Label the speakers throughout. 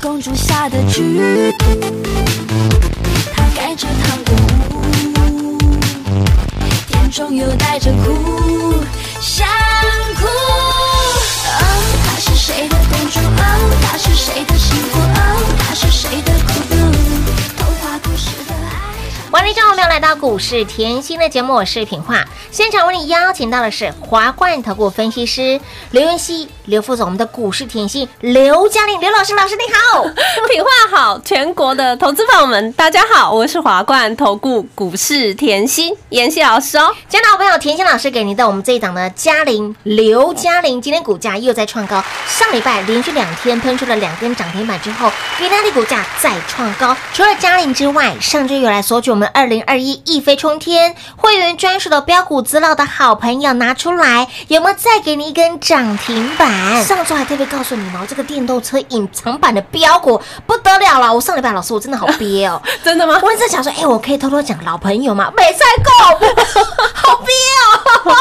Speaker 1: 公主下的剧毒。她盖着糖果屋，甜中又带着苦，想哭。哦，她是谁的公主？哦，她是谁的幸福？哦，她是谁的孤独？童话故事的爱。
Speaker 2: 欢迎众朋友来到股市甜心的节目，我是品化。现场为你邀请到的是华冠投顾分析师刘云熙、刘副总，我们的股市甜心刘嘉玲刘老师，老师你好。
Speaker 3: 品化好，全国的投资朋友们，大家好，我是华冠投顾股市甜心妍希老师哦。
Speaker 2: 今天的好朋友，甜心老师给您的我们这一档的嘉玲刘嘉玲，今天股价又在创高，上礼拜连续两天喷出了两根涨停板之后，给大的股价再创高。除了嘉玲之外，上周又来索取我们二零二一一飞冲天会员专属的标股资料的好朋友拿出来，有没有再给你一根涨停板？上周还特别告诉你们哦，这个电动车隐藏版的标股不得了了。我上礼拜老师我真的好憋哦，
Speaker 3: 真的吗？
Speaker 2: 我一直在想说，哎、我可以偷偷讲老朋友吗？没赛够，好憋哦。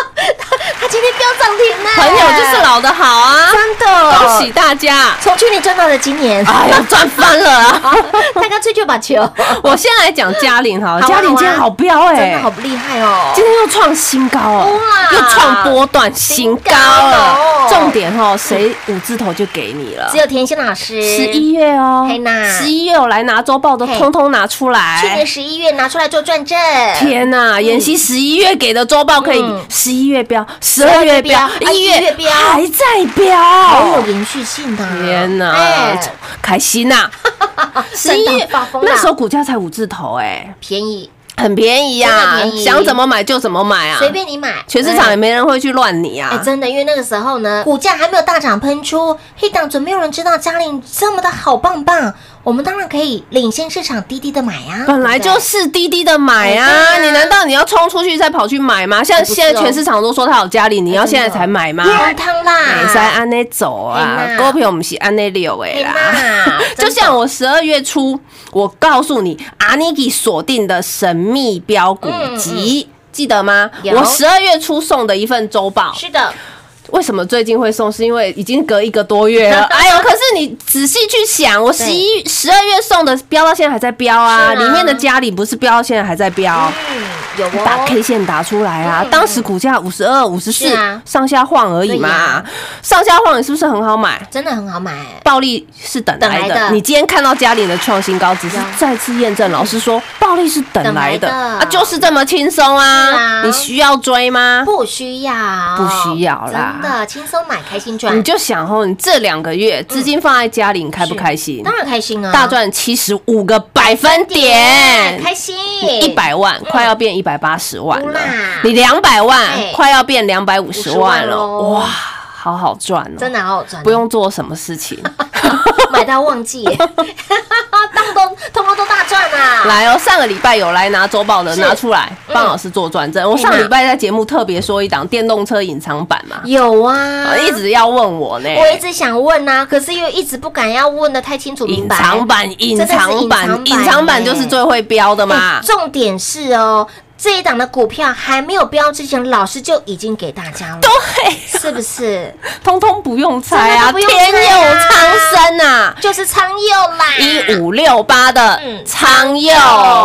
Speaker 2: 涨停呢，
Speaker 3: 朋友就是老的好啊，
Speaker 2: 真的，
Speaker 3: 恭喜大家！
Speaker 2: 从去年赚到了今年，
Speaker 3: 哎呀，赚翻了啊！
Speaker 2: 他刚吹就把球，
Speaker 3: 我先来讲嘉玲哈，嘉玲今天好彪哎、
Speaker 2: 真的好厉害哦。
Speaker 3: 今天又创新高哦
Speaker 2: 哇，
Speaker 3: 又创波段新高了
Speaker 2: 哦。
Speaker 3: 重点哦，谁五字头就给你了。
Speaker 2: 只。有甜心老师，
Speaker 3: 十一月哦。十一月我来拿周报都通通拿出来。
Speaker 2: 去年十一月拿出来做转正，
Speaker 3: 天呐，妍希十一月给的周报可以
Speaker 2: 嗯。
Speaker 3: 十一月标，十二月标
Speaker 2: ，12月标
Speaker 3: 一
Speaker 2: 啊1月标。
Speaker 3: 还在标。
Speaker 2: 好有延续性的啊。
Speaker 3: 天呐
Speaker 2: 哎，
Speaker 3: 开心呐！十一月
Speaker 2: 发疯了
Speaker 3: 那时候股价才五字头，哎，
Speaker 2: 便宜，
Speaker 3: 很便宜呀想怎么买就怎么买啊，
Speaker 2: 随便你买，
Speaker 3: 全市场也没人会去乱你
Speaker 2: 哎，
Speaker 3: 啊。
Speaker 2: 真的，因为那个时候呢，股价还没有大涨喷出，黑档准没有人知道嘉玲这么的好棒棒，我们当然可以领先市场低低的买啊，
Speaker 3: 本来就是低低的买啊，你难道你要冲出去再跑去买吗？像现在全市场都说它有家里，你要现在才买吗？
Speaker 2: 汤汤啦，
Speaker 3: 没使安内走啊股票我们是安内六 的
Speaker 2: 嘿
Speaker 3: 啦。就像我十二月初，我告诉你阿尼给锁定的神秘标股集。记得吗？我十二月初送的一份周报，
Speaker 2: 是的，
Speaker 3: 为什么最近会送？是因为已经隔一个多月了。哎呦，可是你仔细去想，我十一、十二月送的标到现在还在标啊，里面的家里不是标到现在还在标。
Speaker 2: 嗯，有哦，
Speaker 3: 打 K 线打出来啊！
Speaker 2: 嗯。
Speaker 3: 当时股价五十二、五十四上下晃而已嘛。上下晃你是不是很好买？
Speaker 2: 真的很好买，
Speaker 3: 暴利是等来的，你今天看到嘉玲的创新高，只是再次验证，老师说暴利是等来的。啊，就是这么轻松啊。
Speaker 2: 啊！
Speaker 3: 你需要追吗？
Speaker 2: 不需要，
Speaker 3: 不需要啦。
Speaker 2: 真的轻松买，开心赚，
Speaker 3: 你就想哦，你这两个月资金放在家里，你，开不开心？
Speaker 2: 当然开心啊，
Speaker 3: 大赚七十五个百分点，
Speaker 2: 开心，
Speaker 3: 一百万快要变一百八十万了。你两百万
Speaker 2: 哎。
Speaker 3: 快要变两百五十万
Speaker 2: 50万
Speaker 3: 了，哇！好好赚哦，
Speaker 2: 真的好好赚。哦，
Speaker 3: 不用做什么事情。
Speaker 2: 买到忘记耶，当都通通都大赚啊！
Speaker 3: 来哦，上个礼拜有来拿周报的拿出来，
Speaker 2: 嗯
Speaker 3: 帮老师做转正。我上个礼拜在节目特别说一档电动车隐藏版嘛，
Speaker 2: 有啊
Speaker 3: 呃，一直要问我呢。
Speaker 2: 我一直想问啊、可是又一直不敢要问的太清楚明
Speaker 3: 隐
Speaker 2: 白。
Speaker 3: 藏版，隐藏版，
Speaker 2: 隐藏版
Speaker 3: 隐藏版就是最会标的嘛
Speaker 2: 哎。重点是哦，这一档的股票还没有标之前，老师就已经给大家了，
Speaker 3: 对，
Speaker 2: 是不是？
Speaker 3: 通通不用猜啊，天佑苍生啊！
Speaker 2: 就是苍佑啦，
Speaker 3: 一五六八的
Speaker 2: 嗯
Speaker 3: 苍佑，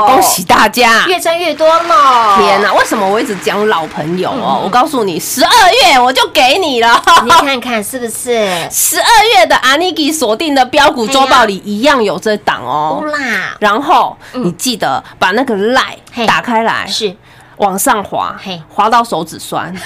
Speaker 3: 恭喜大家！
Speaker 2: 越赚越多了。
Speaker 3: 天哪，为什么我一直讲老朋友哦？我告诉你，十二月我就给你了。
Speaker 2: 你看看是不是？
Speaker 3: 十二月的 Aniki 锁定的标股周报里一样有这档哦然后你记得把那个
Speaker 2: 嘿
Speaker 3: 打开来，
Speaker 2: 是
Speaker 3: 往上滑
Speaker 2: 嘿，
Speaker 3: 滑到手指酸。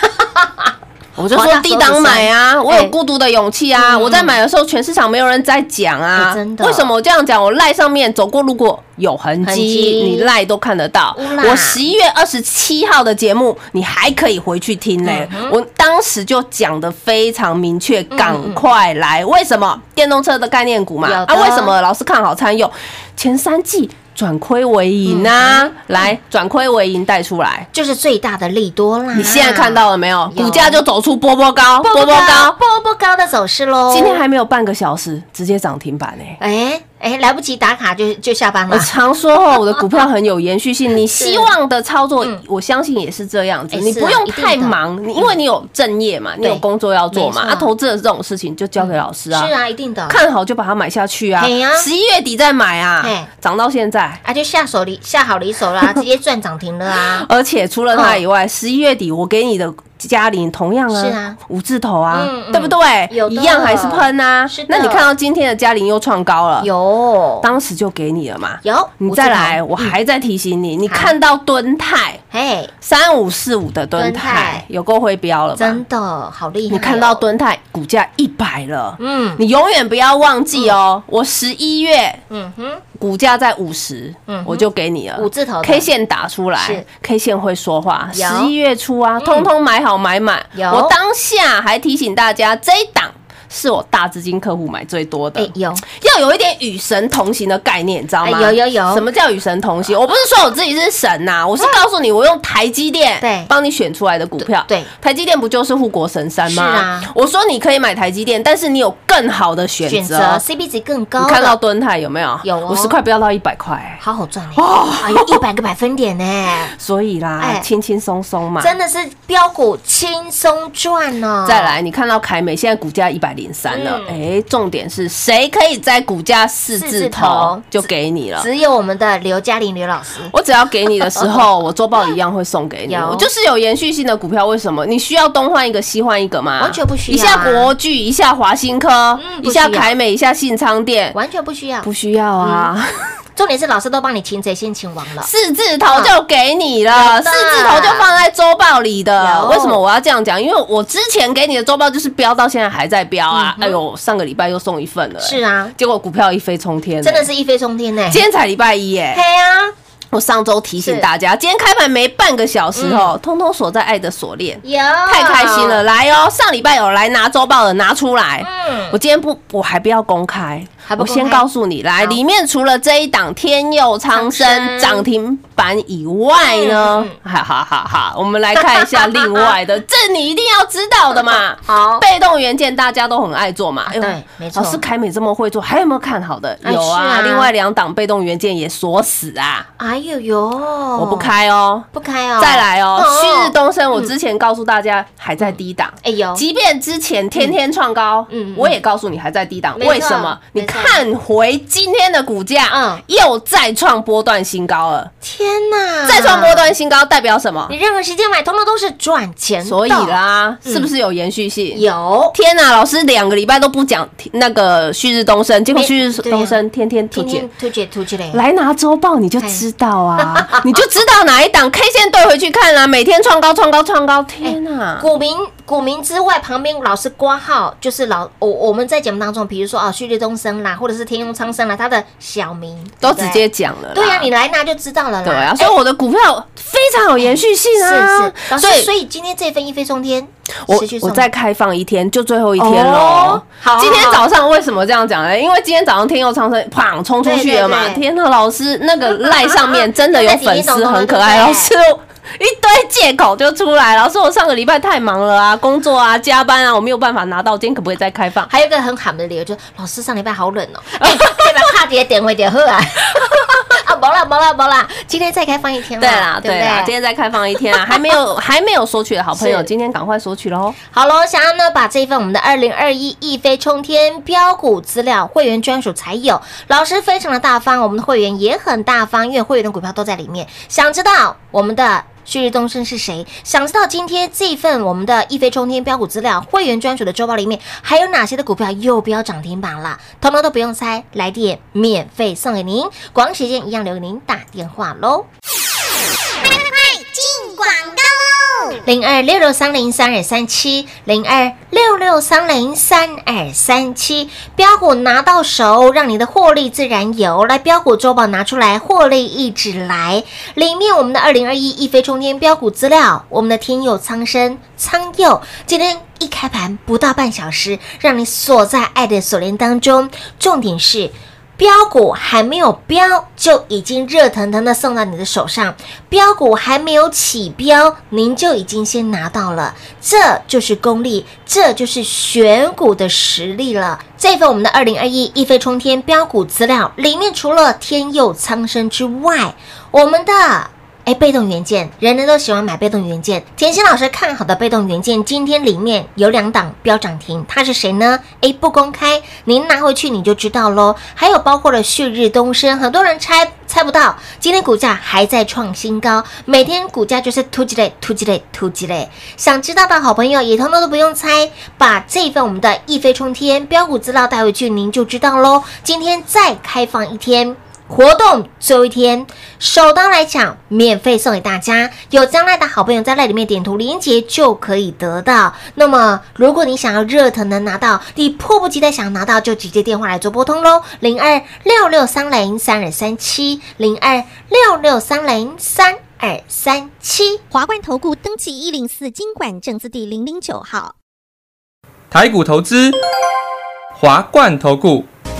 Speaker 3: 我就说低档买啊，我有孤独的勇气啊！
Speaker 2: 嗯
Speaker 3: 我在买的时候，全市场没有人在讲啊
Speaker 2: 哎，真的
Speaker 3: 为什么我这样讲？我赖上面走过路过有痕
Speaker 2: 痕
Speaker 3: 迹，你赖都看得到。我十一月二十七号的节目，你还可以回去听嘞。
Speaker 2: 嗯
Speaker 3: 我当时就讲的非常明确，赶快来！为什么电动车的概念股嘛？啊，为什么老是看好参用？前三季转亏为盈
Speaker 2: 嗯
Speaker 3: 啊，来转亏为盈带出来。
Speaker 2: 就是最大的利多啦。
Speaker 3: 你现在看到了没有？
Speaker 2: 有
Speaker 3: 股价就走出波波高，
Speaker 2: 波
Speaker 3: 波波高，
Speaker 2: 波波高的走势喽。
Speaker 3: 今天还没有半个小时，直接涨停板哎！
Speaker 2: 哎哎来不及打卡就就下班了我。
Speaker 3: 常说哦，我的股票很有延续性。你希望的操作，我相信也是这样子。你不用太忙，你因为你有正业嘛，你有工作要做嘛。
Speaker 2: 没错
Speaker 3: 啊，投资的这种事情就交给老师啊。
Speaker 2: 是啊，一定的。
Speaker 3: 看好就把它买下去啊！十一月底再买啊
Speaker 2: 嘿，
Speaker 3: 涨到现在。
Speaker 2: 啊，就下手离下好离手啦，直接赚涨停了啊！
Speaker 3: 而且除了它以外，十一月底我给你的嘉玲同样啊，
Speaker 2: 是啊。
Speaker 3: 五字头啊
Speaker 2: 嗯，嗯。
Speaker 3: 对不对？
Speaker 2: 有？
Speaker 3: 一样还是喷啊。
Speaker 2: 是。
Speaker 3: 那你看到今天的嘉玲又创高了，
Speaker 2: 有。
Speaker 3: 当时就给你了嘛。
Speaker 2: 有，
Speaker 3: 你再来，我还在提醒你，你看到敦泰
Speaker 2: 嘿，
Speaker 3: 三五四五的敦
Speaker 2: 敦泰
Speaker 3: 泰。有够会标了吧？
Speaker 2: 真的好厉害哦！
Speaker 3: 你看到敦泰股价一百了，
Speaker 2: 嗯。
Speaker 3: 你永远不要忘记哦，我十一月
Speaker 2: 嗯哼，
Speaker 3: 股价在五十
Speaker 2: 嗯，
Speaker 3: 我就给你了。
Speaker 2: 五字头
Speaker 3: K 线打出来，K 线会说话。十一月初啊，通通买好买满。
Speaker 2: 有。
Speaker 3: 我当下还提醒大家，这一档是我大资金客户买最多的
Speaker 2: 哎。有
Speaker 3: 要有一点与神同行的概念，你知道吗？
Speaker 2: 哎有有有
Speaker 3: 什么叫与神同行？我不是说我自己是神呐、我是告诉你，我用台积电
Speaker 2: 对
Speaker 3: 帮你选出来的股票。
Speaker 2: 对对
Speaker 3: 台积电不就是护国神山吗？
Speaker 2: 是啊
Speaker 3: 我说你可以买台积电，但是你有更好的选
Speaker 2: 选
Speaker 3: 择。
Speaker 2: CP 值更高，
Speaker 3: 你看到敦泰有没有？
Speaker 2: 有哦
Speaker 3: 五十块飙到一百块，
Speaker 2: 好好赚哦，哎呦，一百个百分点呢，
Speaker 3: 所以啦
Speaker 2: 哎，
Speaker 3: 轻轻松松嘛。
Speaker 2: 真的是标股轻松赚哦。
Speaker 3: 再来，你看到凯美现在股价一百零三了，
Speaker 2: 嗯
Speaker 3: 哎，重点是谁可以在股价四字
Speaker 2: 头
Speaker 3: 头就给你了。
Speaker 2: 只有我们的刘嘉玲刘老师，
Speaker 3: 我只要给你的时候，我周报一样会送给你。我就是有延续性的股票，为什么？你需要东换一个，西换一个吗？
Speaker 2: 完全不需要啊
Speaker 3: 一下国巨，一下华新科，一下凯美，一下信昌店，
Speaker 2: 完全不需要。
Speaker 3: 不需要啊。
Speaker 2: 重点是老师都帮你擒贼先擒王了。
Speaker 3: 四字头就给你了，四字头就放在周报里的。
Speaker 2: 有
Speaker 3: 为什么我要这样讲？因为我之前给你的周报就是标到现在还在标啊。哎呦，上个礼拜又送一份了，
Speaker 2: 是啊，
Speaker 3: 结果股票一飞冲天，
Speaker 2: 真的。是一飞冲天呢。
Speaker 3: 今天才礼拜一耶
Speaker 2: 嘿，啊，
Speaker 3: 我上周提醒大家，今天开盘没半个小时哦，通通锁在爱的锁链。
Speaker 2: 有
Speaker 3: 太开心了，！来哦！上礼拜有来拿周报的，拿出来。
Speaker 2: 嗯
Speaker 3: 我今天不，我还不要公开，我
Speaker 2: 还不公开
Speaker 3: 先告诉你，来，
Speaker 2: 好。
Speaker 3: 里面除了这一档天佑
Speaker 2: 长
Speaker 3: 长生
Speaker 2: 生
Speaker 3: 涨停板以外呢
Speaker 2: 嗯，
Speaker 3: 哈哈哈哈，我们来看一下另外的，这你一定要知道的嘛。
Speaker 2: 好，
Speaker 3: 被动元件大家都很爱做嘛，
Speaker 2: 对没错。
Speaker 3: 老师凯美这么会做，还有没有看好的？
Speaker 2: 哎
Speaker 3: 有啊，
Speaker 2: 啊。
Speaker 3: 另外两档被动元件也锁死啊，
Speaker 2: 哎呦。呦，
Speaker 3: 我
Speaker 2: 我
Speaker 3: 不，开哦。
Speaker 2: 不开哦。
Speaker 3: 再来哦，
Speaker 2: 哦。
Speaker 3: 旭日东升，我之前告诉大家还在低档，
Speaker 2: 哎呦，
Speaker 3: 即便之前天天创高，
Speaker 2: 嗯嗯
Speaker 3: 我也告诉你还在低档，为什么？你看回今天的股价，
Speaker 2: 嗯
Speaker 3: 又再创波段新高了。
Speaker 2: 天哪！
Speaker 3: 再创波段新高代表什么
Speaker 2: 你？任何时间买，通通都是赚钱。
Speaker 3: 所以啦，
Speaker 2: 嗯
Speaker 3: 是不是有延续性？
Speaker 2: 有
Speaker 3: 天呐，老师两个礼拜都不讲那个旭日东升，结果旭日东升天天突解。
Speaker 2: 突解突解嘞，
Speaker 3: 来拿周报你就知道啊，你就知道哪一档 K 线对回去看啦、每天创高创高创高，天哪！
Speaker 2: 股民股民之外，旁边老师挂号就是老我我们在节目当中，比如说啊，旭日东升啦，或者是天佑昌生啦，他的小名
Speaker 3: 都直接讲了啦。
Speaker 2: 对呀、你来拿就知道了啦。
Speaker 3: 对啊，
Speaker 2: 哎
Speaker 3: 所以我的股票非常有延续性啊。
Speaker 2: 是是，
Speaker 3: 所以
Speaker 2: 所以今天这份一飞冲天，
Speaker 3: 我我再开放一天，就最后一天喽
Speaker 2: 哦。好好
Speaker 3: 今天早上为什么这样讲呢？因为今天早上天佑苍生砰冲出去了嘛天呐，老师那个赖上面 真的有粉丝很可爱，老师。一堆借口就出来，老师，我上个礼拜太忙了啊，工作啊，加班啊，我没有办法拿到，今天可不可以再开放？
Speaker 2: 还有一个很喊的理由，就是老师上礼拜好冷哦，哎，对吧？怕姐点回点喝啊，啊，没啦没啦没啦，今天再开放一天
Speaker 3: 对啦，
Speaker 2: 对不
Speaker 3: 对啦，今？天再开放一天啊，还没有 还没有索取的好朋友，今天赶快索取喽！
Speaker 2: 好喽，想要呢把这一份我们的二零二一一飞冲天标股资料会员专属才有，老师非常的大方，我们的会员也很大方，因为会员的股票都在里面。想知道我们的？旭日东升是谁？想知道今天这份我们的一飞冲天标股资料会员专属的周报里面还有哪些的股票又标涨停板了？通通都不用猜，来电免费送给您，广时间一样留给您打电话喽。快快快，进广零二六六三零三二三七，零二六六三零三二三七，标股拿到手，让你的获利自然有。来，标股周报拿出来，获利一直来。里面我们的二零二一一飞冲天标股资料，我们的天佑苍生苍佑，今天一开盘不到半小时，让你锁在爱的锁链当中。重点是。标股还没有标，就已经热腾腾的送到你的手上；标股还没有起标，您就已经先拿到了。这就是功力，这就是选股的实力了。这份我们的二零二一一飞冲天标股资料里面，除了天佑苍生之外，我们的。哎，被动元件，人人都喜欢买被动元件。甜心老师看好的被动元件，今天里面有两档标涨停，它是谁呢？哎，不公开，您拿回去你就知道喽。还有包括了旭日东升，很多人猜猜不到，今天股价还在创新高，每天股价就是突击类、突击类、突击类。想知道的好朋友也通通都不用猜，把这份我们的一飞冲天标股资料带回去，您就知道喽。今天再开放一天。活动最后一天，首刀来抢，免费送给大家。有将来的好朋友在那里面点图连接就可以得到。那么，如果你想要热腾能拿到，你迫不及待想拿到，就直接电话来做拨通喽，零二六六三零三二三七，零二六六三零三二三七。
Speaker 4: 华冠投顾登记一零四经管证字第零零九号。
Speaker 5: 台股投资，华冠投顾。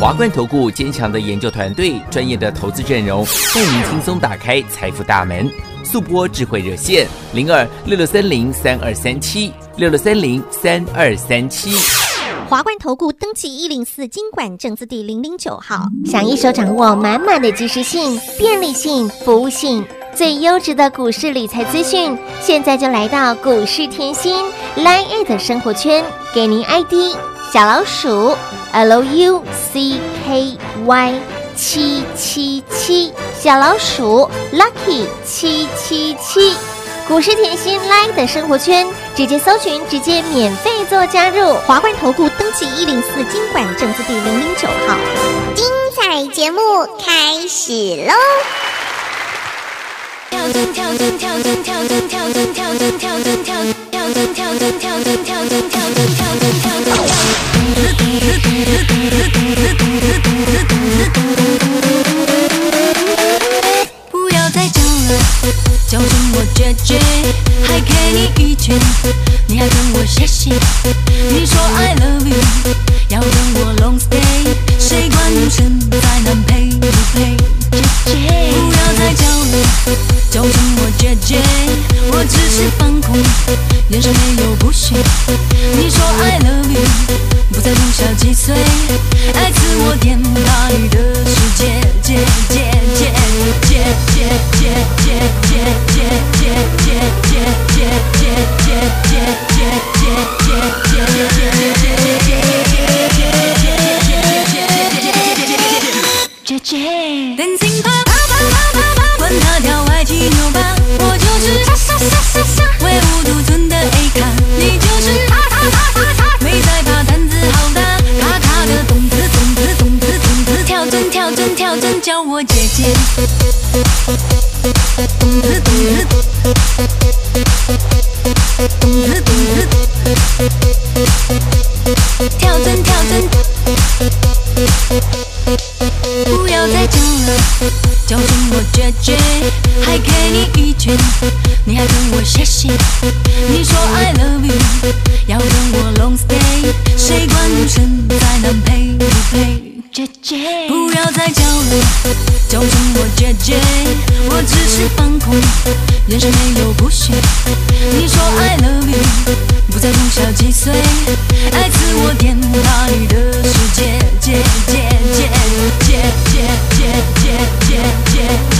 Speaker 6: 华冠投顾坚强的研究团队，专业的投资阵容，带您轻松打开财富大门。速播智慧热线零二六六三零三二三七六六三零三二三七。
Speaker 4: 华冠投顾登记一零四经管证字第零零九号。
Speaker 2: 想一手掌握满满的及时性、便利性、服务性，最优质的股市理财资讯，现在就来到股市甜心 Line A 的生活圈，给您 ID 小老鼠 L U C K Y 七七七，小老鼠 Lucky 七七七。股市甜心 Line 的生活圈，直接搜寻，直接免费做加入。
Speaker 4: 华冠投顾登记一零四经管证字第零零九号。
Speaker 7: 精彩节目开始喽！跳绝，还给你一拳，你要跟我谢谢。你说 I love you，要跟我 long stay，谁管你现在南配不配？姐姐，不要再叫了，叫成我姐姐，我只是放空，眼神没有不屑。还给你一拳，你还跟我谢谢，你说 I love you，要跟我 long stay，谁管你现在能陪不陪？姐姐，不要再叫了，叫声我姐姐，我只是放空，眼神没有不屑。你说 I love you，不再从小几岁，爱自我天大你的世界，姐姐姐姐姐姐姐姐姐姐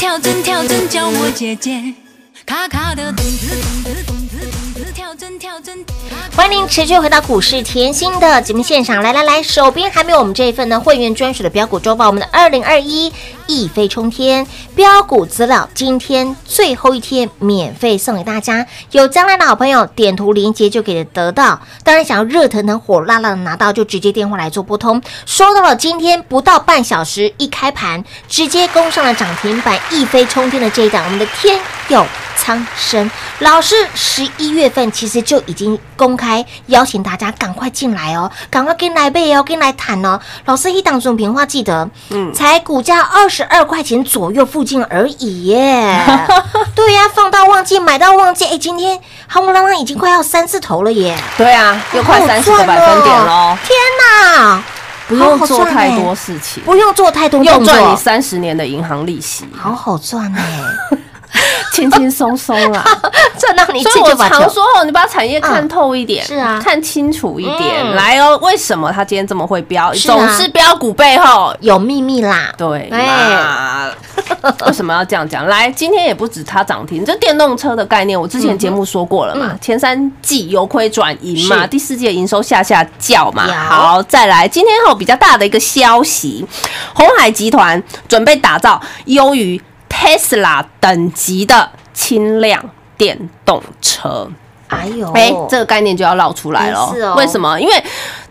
Speaker 7: 跳针跳针叫我姐姐，卡卡的咚子咚子咚子咚子，跳针跳针。
Speaker 2: 欢迎您持续回到股市甜心的节目现场，来来来，手边还没有我们这一份呢会员专属的标股周报，我们的二零二一一飞冲天标股资料，今天最后一天免费送给大家，有将来的好朋友点图连接就可以得到，当然想要热腾腾火辣辣的拿到，就直接电话来做拨通，说到了今天不到半小时一开盘，直接攻上了涨停板，一飞冲天的这一档，我们的天佑苍生。老师十一月份其实就已经公开邀请大家赶快进来哦，赶快跟来背哦，跟来谈哦。老师一档总平话记得，嗯，才股价二十二块钱左右附近而已耶。对呀、放到旺季，买到旺季，哎，今天夯不啷啷已经快要三字头了耶，
Speaker 3: 对啊，又快三十个
Speaker 2: 赚
Speaker 3: 百分点
Speaker 2: 哦
Speaker 3: 喽，
Speaker 2: 天哪，
Speaker 3: 不用做太多事情，
Speaker 2: 不用做太多
Speaker 3: 又赚你三十年的银行利息，
Speaker 2: 好好赚哎，
Speaker 3: 轻轻松松啦。
Speaker 2: 赚到你
Speaker 3: 所以我
Speaker 2: 自己就把球
Speaker 3: 常说哦，你把产业看透一点，
Speaker 2: 是啊
Speaker 3: 看清楚一点。
Speaker 2: 嗯
Speaker 3: 来哦，为什么它今天这么会飙？
Speaker 2: 是啊
Speaker 3: 总是标股背后
Speaker 2: 有秘密啦，
Speaker 3: 对
Speaker 2: 哎？
Speaker 3: 为什么要这样讲？来，今天也不止它涨停，这电动车的概念，我之前节目说过了嘛。
Speaker 2: 嗯
Speaker 3: 前三季由亏转盈嘛，第四季的营收下下叫嘛。好，再来，今天还有比较大的一个消息，红海集团准备打造优于 Tesla 等级的轻量电动车。
Speaker 2: 哎呦，
Speaker 3: 哎、这个概念就要绕出来了。
Speaker 2: 是哦
Speaker 3: 为什么？因为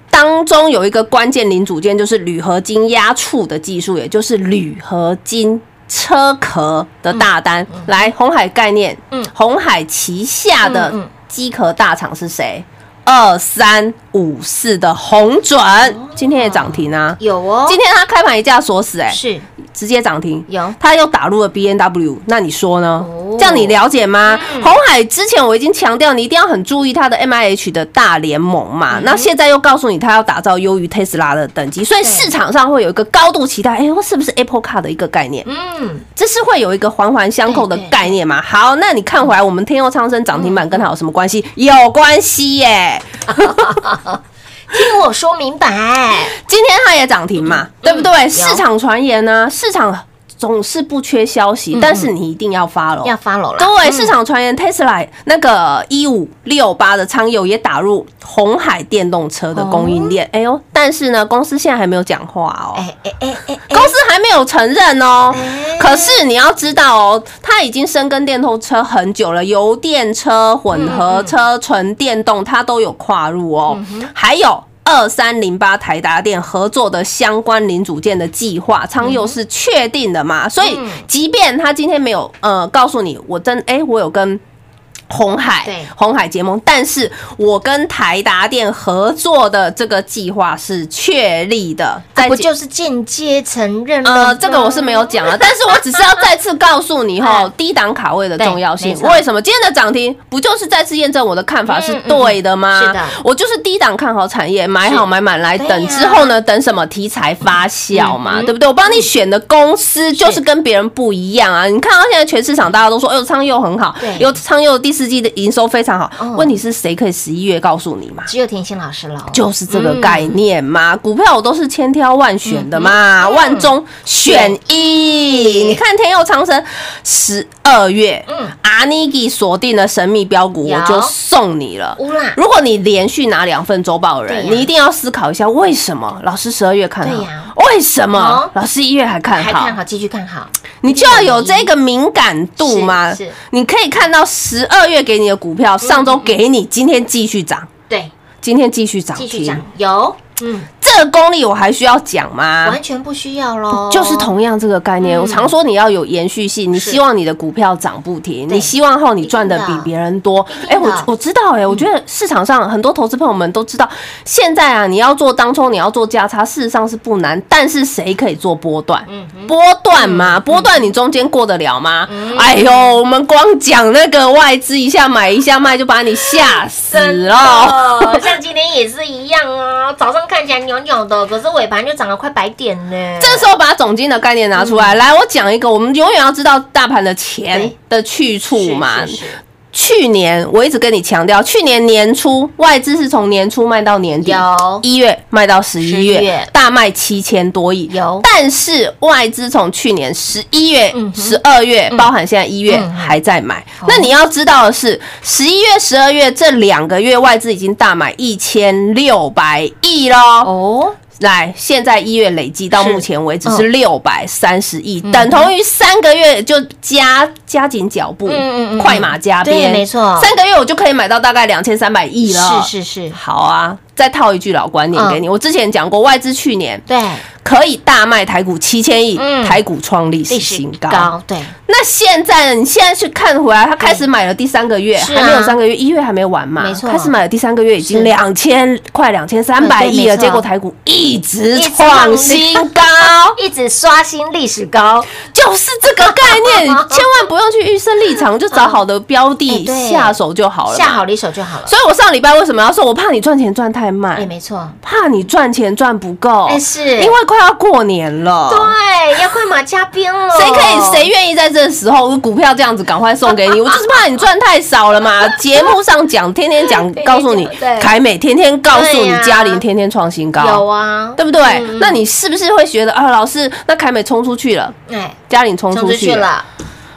Speaker 3: 当中有一个关键零组件，就是铝合金压铸的技术，也就是铝合金。车壳的大单，来红海概念，
Speaker 2: 嗯
Speaker 3: 红海旗下的机壳大厂是谁？二三五四的红准，今天也涨停啊！
Speaker 2: 有哦，
Speaker 3: 今天它开盘一价锁死、哎，
Speaker 2: 是
Speaker 3: 直接涨停，
Speaker 2: 有
Speaker 3: 它又打入了 B N W，那你说呢？
Speaker 2: 哦
Speaker 3: 这样你了解吗？红海之前我已经强调，你一定要很注意它的 M I H 的大联盟嘛。那现在又告诉你，它要打造优于 Tesla 的等级，所以市场上会有一个高度期待，哎，是不是 Apple Car 的一个概念？
Speaker 2: 嗯，
Speaker 3: 这是会有一个环环相扣的概念嘛？好，那你看回来，我们天佑昌生涨停板跟它有什么关系？有关系耶！
Speaker 2: 听我说明白，
Speaker 3: 今天它也涨停嘛，对不对？市场传言呢，市场总是不缺消息，但是你一定要发了。
Speaker 2: 要 follow 了，
Speaker 3: 对，市场传言，Tesla 那个一五六八的仓友也打入红海电动车的供应链。哎呦，但是呢，公司现在还没有讲话哦。
Speaker 2: 哎哎哎哎，
Speaker 3: 公司还没有承认哦。
Speaker 2: 哎，
Speaker 3: 可是你要知道哦，它已经深耕电动车很久了，油电车、混合车、纯电动，它都有跨入哦。还有二三零八台达电合作的相关零组件的计划，昌佑是确定的嘛？所以，即便他今天没有呃告诉你，我真哎、我有跟。红海
Speaker 2: 对，
Speaker 3: 红海结盟，但是我跟台达电合作的这个计划是确立的，
Speaker 2: 不就是间接承认了吗？
Speaker 3: 呃，这个我是没有讲了，但是我只是要再次告诉你哈
Speaker 2: 哎，
Speaker 3: 低档卡位的重要性。为什么今天的涨停不就是再次验证我的看法是对的吗？
Speaker 2: 嗯嗯嗯是的。
Speaker 3: 我就是低档看好产业，买好买满来等，之后呢，等什么题材发酵嘛，对不对？我帮你选的公司就是跟别人不一样啊。你看到现在全市场大家都说，哎呦，苍佑很好
Speaker 2: 对，
Speaker 3: 有苍佑第四季的营收非常好
Speaker 2: 嗯。
Speaker 3: 问题是谁可以十一月告诉你嘛？
Speaker 2: 只有田心老师了，
Speaker 3: 就是这个概念嘛，股票我都是千挑万选的嘛，
Speaker 2: 嗯
Speaker 3: 万中选一。你看天佑长生十二月，
Speaker 2: 嗯
Speaker 3: 阿尼基锁定了神秘标股，我就送你了。如果你连续拿两份周报的人，你一定要思考一下，为什么老师十二月看好？为什么
Speaker 2: 哦
Speaker 3: 老师一月还看好
Speaker 2: 还看？好，继续看好，
Speaker 3: 你就要有这个敏感度嘛
Speaker 2: 是是。
Speaker 3: 你可以看到十二月给你的股票，上周给你，今天继续涨，
Speaker 2: 对，
Speaker 3: 今天继续涨停
Speaker 2: 继续涨，，有，嗯，
Speaker 3: 这个功力我还需要讲吗？
Speaker 2: 完全不需要喽，
Speaker 3: 就是同样这个概念，
Speaker 2: 嗯
Speaker 3: 我常说你要有延续性，你希望你的股票涨不停，你希望后你赚的比别人多。哎，我我知道，哎，我觉得市场上很多投资朋友们都知道，现在啊，你要做当冲，你要做价差，事实上是不难，但是谁可以做波段？
Speaker 2: 嗯
Speaker 3: 波段嘛，波段你中间过得了吗？哎呦，我们光讲那个外资一下买一下卖，就把你吓死了。
Speaker 2: 哦，像今天也是一样啊，早上看起来扭扭的，可是尾盘就涨了快百点呢。
Speaker 3: 这时候把总金的概念拿出来，来，我讲一个，我们永远要知道大盘的钱的去处嘛。去年我一直跟你强调，去年年初外资是从年初卖到年底，
Speaker 2: 有
Speaker 3: 一月卖到十一月
Speaker 2: 月，
Speaker 3: 大卖七千多亿。
Speaker 2: 有
Speaker 3: 但是外资从去年十一月十二月，包含现在一月
Speaker 2: 嗯
Speaker 3: 还在买
Speaker 2: 哦。
Speaker 3: 那你要知道的是，十一月、十二月这两个月外资已经大买一千六百亿喽。
Speaker 2: 哦，
Speaker 3: 来，现在一月累计到目前为止
Speaker 2: 嗯。
Speaker 3: 是六百三十亿，
Speaker 2: 嗯。
Speaker 3: 等同于三个月就加加紧脚步，
Speaker 2: 嗯嗯嗯
Speaker 3: 快马加鞭，
Speaker 2: 没错。
Speaker 3: 三个月我就可以买到大概两千三百亿了。
Speaker 2: 是是是，
Speaker 3: 好啊，再套一句老观念给你，我之前讲过，外资去年
Speaker 2: 对，
Speaker 3: 可以大卖台股七千亿，
Speaker 2: 嗯
Speaker 3: 台股创历史新高。
Speaker 2: 高，对，
Speaker 3: 那现在？你现在去看回来，他开始买了第三个月，还没有三个月，一月还没完嘛，
Speaker 2: 没错
Speaker 3: 开始买了第三个月，已经
Speaker 2: 是
Speaker 3: 两千快两千三百亿了，结果台股一直创新高，
Speaker 2: 一直刷新历史高，
Speaker 3: 就是这个概念，你 千万不用去预设立场，就找好的标
Speaker 2: 哎
Speaker 3: 的
Speaker 2: 对
Speaker 3: 下手就好了。
Speaker 2: 下好。离手就好了。
Speaker 3: 所以我上礼拜为什么要说，我怕你赚钱赚太
Speaker 2: 哎，
Speaker 3: 慢，
Speaker 2: 没错，
Speaker 3: 怕你赚钱赚不够，
Speaker 2: 哎是
Speaker 3: 因为快要过年了，
Speaker 2: 对，要快马加鞭了。
Speaker 3: 谁可以谁愿意在这时候股票这样子赶快送给你？我就是怕你赚太少了嘛。节目上讲，天天讲，告诉你
Speaker 2: 对，
Speaker 3: 凯美天天告诉你，嘉玲天天创新高，
Speaker 2: 有啊？
Speaker 3: 对不对
Speaker 2: 嗯？
Speaker 3: 那你是不是会觉得啊，老师，那凯美冲出去了，
Speaker 2: 哎，
Speaker 3: 嘉玲冲
Speaker 2: 冲
Speaker 3: 出去了。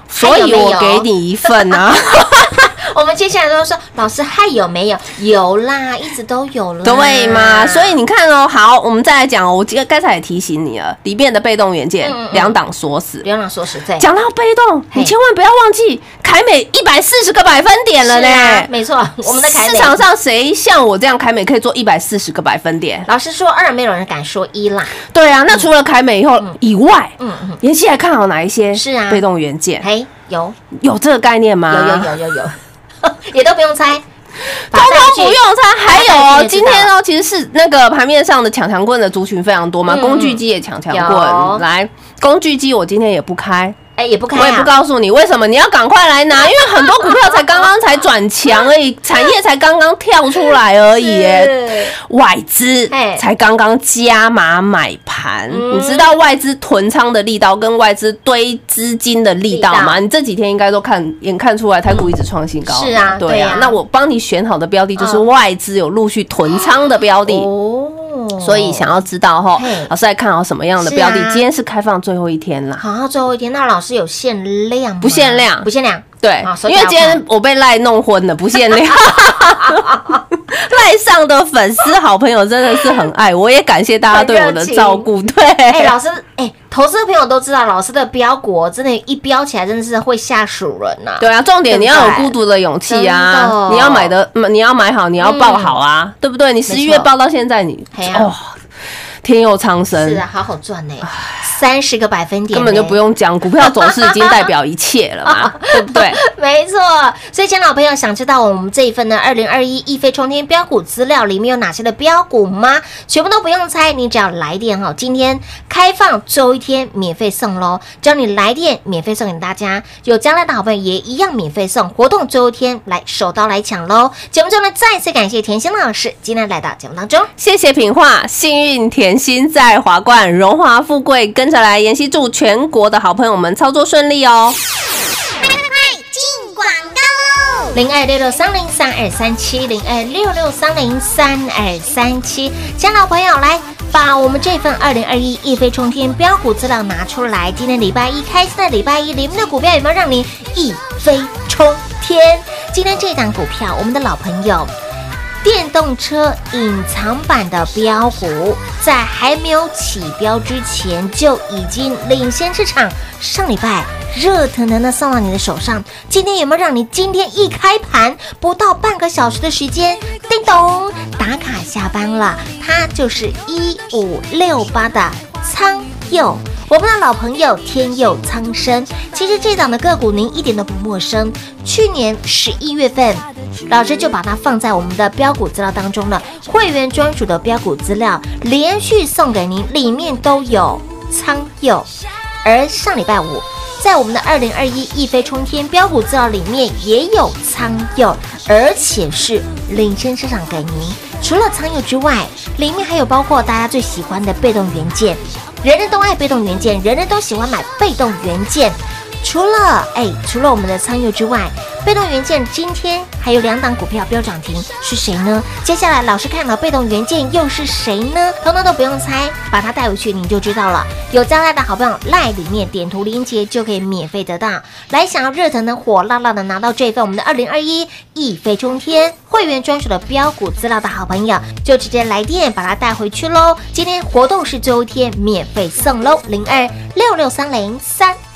Speaker 3: 所以我给你一份啊。
Speaker 2: 我们接下来都说，老师还有没有？有啦，一直都有啦。
Speaker 3: 对嘛？所以你看哦，好，我们再来讲哦。我刚刚才也提醒你了，里面的被动元件两档锁死。
Speaker 2: 刘朗说实在，
Speaker 3: 讲到被动，你千万不要忘记凯美一百四十个百分点了呢。
Speaker 2: 没错，我们的凯美
Speaker 3: 市场上谁像我这样凯美可以做一百四十个百分点？
Speaker 2: 老师说二，没有人敢说一啦。
Speaker 3: 对啊，那除了凯美以后以外，
Speaker 2: 嗯嗯，
Speaker 3: 妍希还看好哪一些？
Speaker 2: 是啊
Speaker 3: 被动元件
Speaker 2: 嘿，有
Speaker 3: 有这个概念吗？
Speaker 2: 有有有有有，也都不用猜，
Speaker 3: 通通不用猜，还有哦，今天哦，其实是那个盘面上的抢强棍的族群非常多嘛，
Speaker 2: 嗯。
Speaker 3: 工具机也抢强棍，来，工具机我今天也不开，
Speaker 2: 哎，也不开啊，
Speaker 3: 我也不告诉你为什么，你要赶快来拿，因为很多股票才刚刚才转强而已，产业才刚刚跳出来而已
Speaker 2: 哎。
Speaker 3: 外资
Speaker 2: 嘿
Speaker 3: 才刚刚加码买盘，
Speaker 2: 嗯
Speaker 3: 你知道外资囤仓的力道跟外资堆资金的力道吗？
Speaker 2: 道
Speaker 3: 你这几天应该都看眼看出来，台股一直创新高。
Speaker 2: 是啊
Speaker 3: 对
Speaker 2: 对啊。
Speaker 3: 啊那我帮你选好的标的就是
Speaker 2: 嗯
Speaker 3: 外资有陆续囤仓的标的。
Speaker 2: 哦，
Speaker 3: 所以想要知道哈，老师来看好什么样的标的
Speaker 2: 啊？
Speaker 3: 今天是开放最后一天了，
Speaker 2: 好，最后一天，那老师有限量吗？
Speaker 3: 不限量
Speaker 2: 不限量。
Speaker 3: 对因为今天我被赖弄昏了，不限量。赖上的粉丝好朋友真的是很爱我，也感谢大家对我的照顾。对，
Speaker 2: 哎，老师，哎，投资的朋友都知道，老师的标股真的，一标起来真的是会吓死人呐。
Speaker 3: 对啊，重点你要有孤独的勇气啊！你要买的，嗯你要买好，你要报好啊，对不对？你十一月报到现在，你哦，天佑苍生
Speaker 2: 是啊，好好赚呢，三十个百分点，
Speaker 3: 根本就不。用讲，股票走势已经代表一切了嘛，对不对？
Speaker 2: 没错，所以，亲爱的老朋友，想知道我们这一份呢，二零二一一飞冲天标股资料里面有哪些的标股吗？全部都不用猜，你只要来电哈，今天开放最后一天免费送喽，只要你来电免费送给大家，有将来的好朋友也一样免费送，活动最后一天来手刀来抢喽。节目中呢，再次感谢甜心老师今天来到节目当中。
Speaker 3: 谢谢品画，幸运甜心在华冠，荣华富贵跟着来。妍希祝全国的好朋友们操作顺利哦。
Speaker 4: 进广告喽！
Speaker 2: 零二六六三零三二三七零二六六三零三二三七，亲爱的朋友来把我们这份二零二一一飞冲天标股资料拿出来。今天礼拜一开心的礼拜一，里面的股票有没有让你一飞冲天？今天这档股票，我们的老朋友。电动车隐藏版的标股，在还没有起标之前就已经领先市场。上礼拜热腾腾的送到你的手上，今天有没有让你今天一开盘不到半个小时的时间，叮咚打卡下班了？它就是一五六八的仓佑。我们的老朋友天佑苍生，其实这档的个股您一点都不陌生。去年十一月份，老师就把它放在我们的标股资料当中了，会员专属的标股资料，连续送给您，里面都有苍佑。而上礼拜五，在我们的二零二一一飞冲天标股资料里面也有苍佑，而且是领先市场给您。除了苍佑之外，里面还有包括大家最喜欢的被动元件。人人都爱被动元件，人人都喜欢买被动元件。除了哎，除了我们的苍佑之外，被动元件今天还有两档股票飙涨停，是谁呢？接下来老师看到被动元件又是谁呢？通通都不用猜，把它带回去您就知道了。有将来的好朋友赖里面点图连接就可以免费得到。来，想要热腾腾、火辣辣的拿到这份我们的二零二一一飞冲天会员专属的标股资料的好朋友，就直接来电把它带回去喽。今天活动是最后一天，免费送喽，零二六六三零三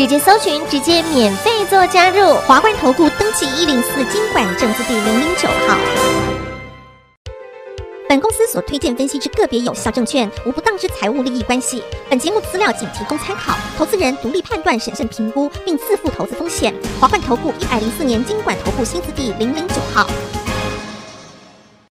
Speaker 2: 直接搜寻，直接免费做加入。
Speaker 4: 华冠投顾登记一零四经管证字第零零九号。本公司所推荐分析之个别有效证券，无不当之财务利益关系。本节目资料仅提供参考，投资人独立判断、审慎评估，并自负投资风险。华冠投顾一百零四年经管投顾新字第零零九号。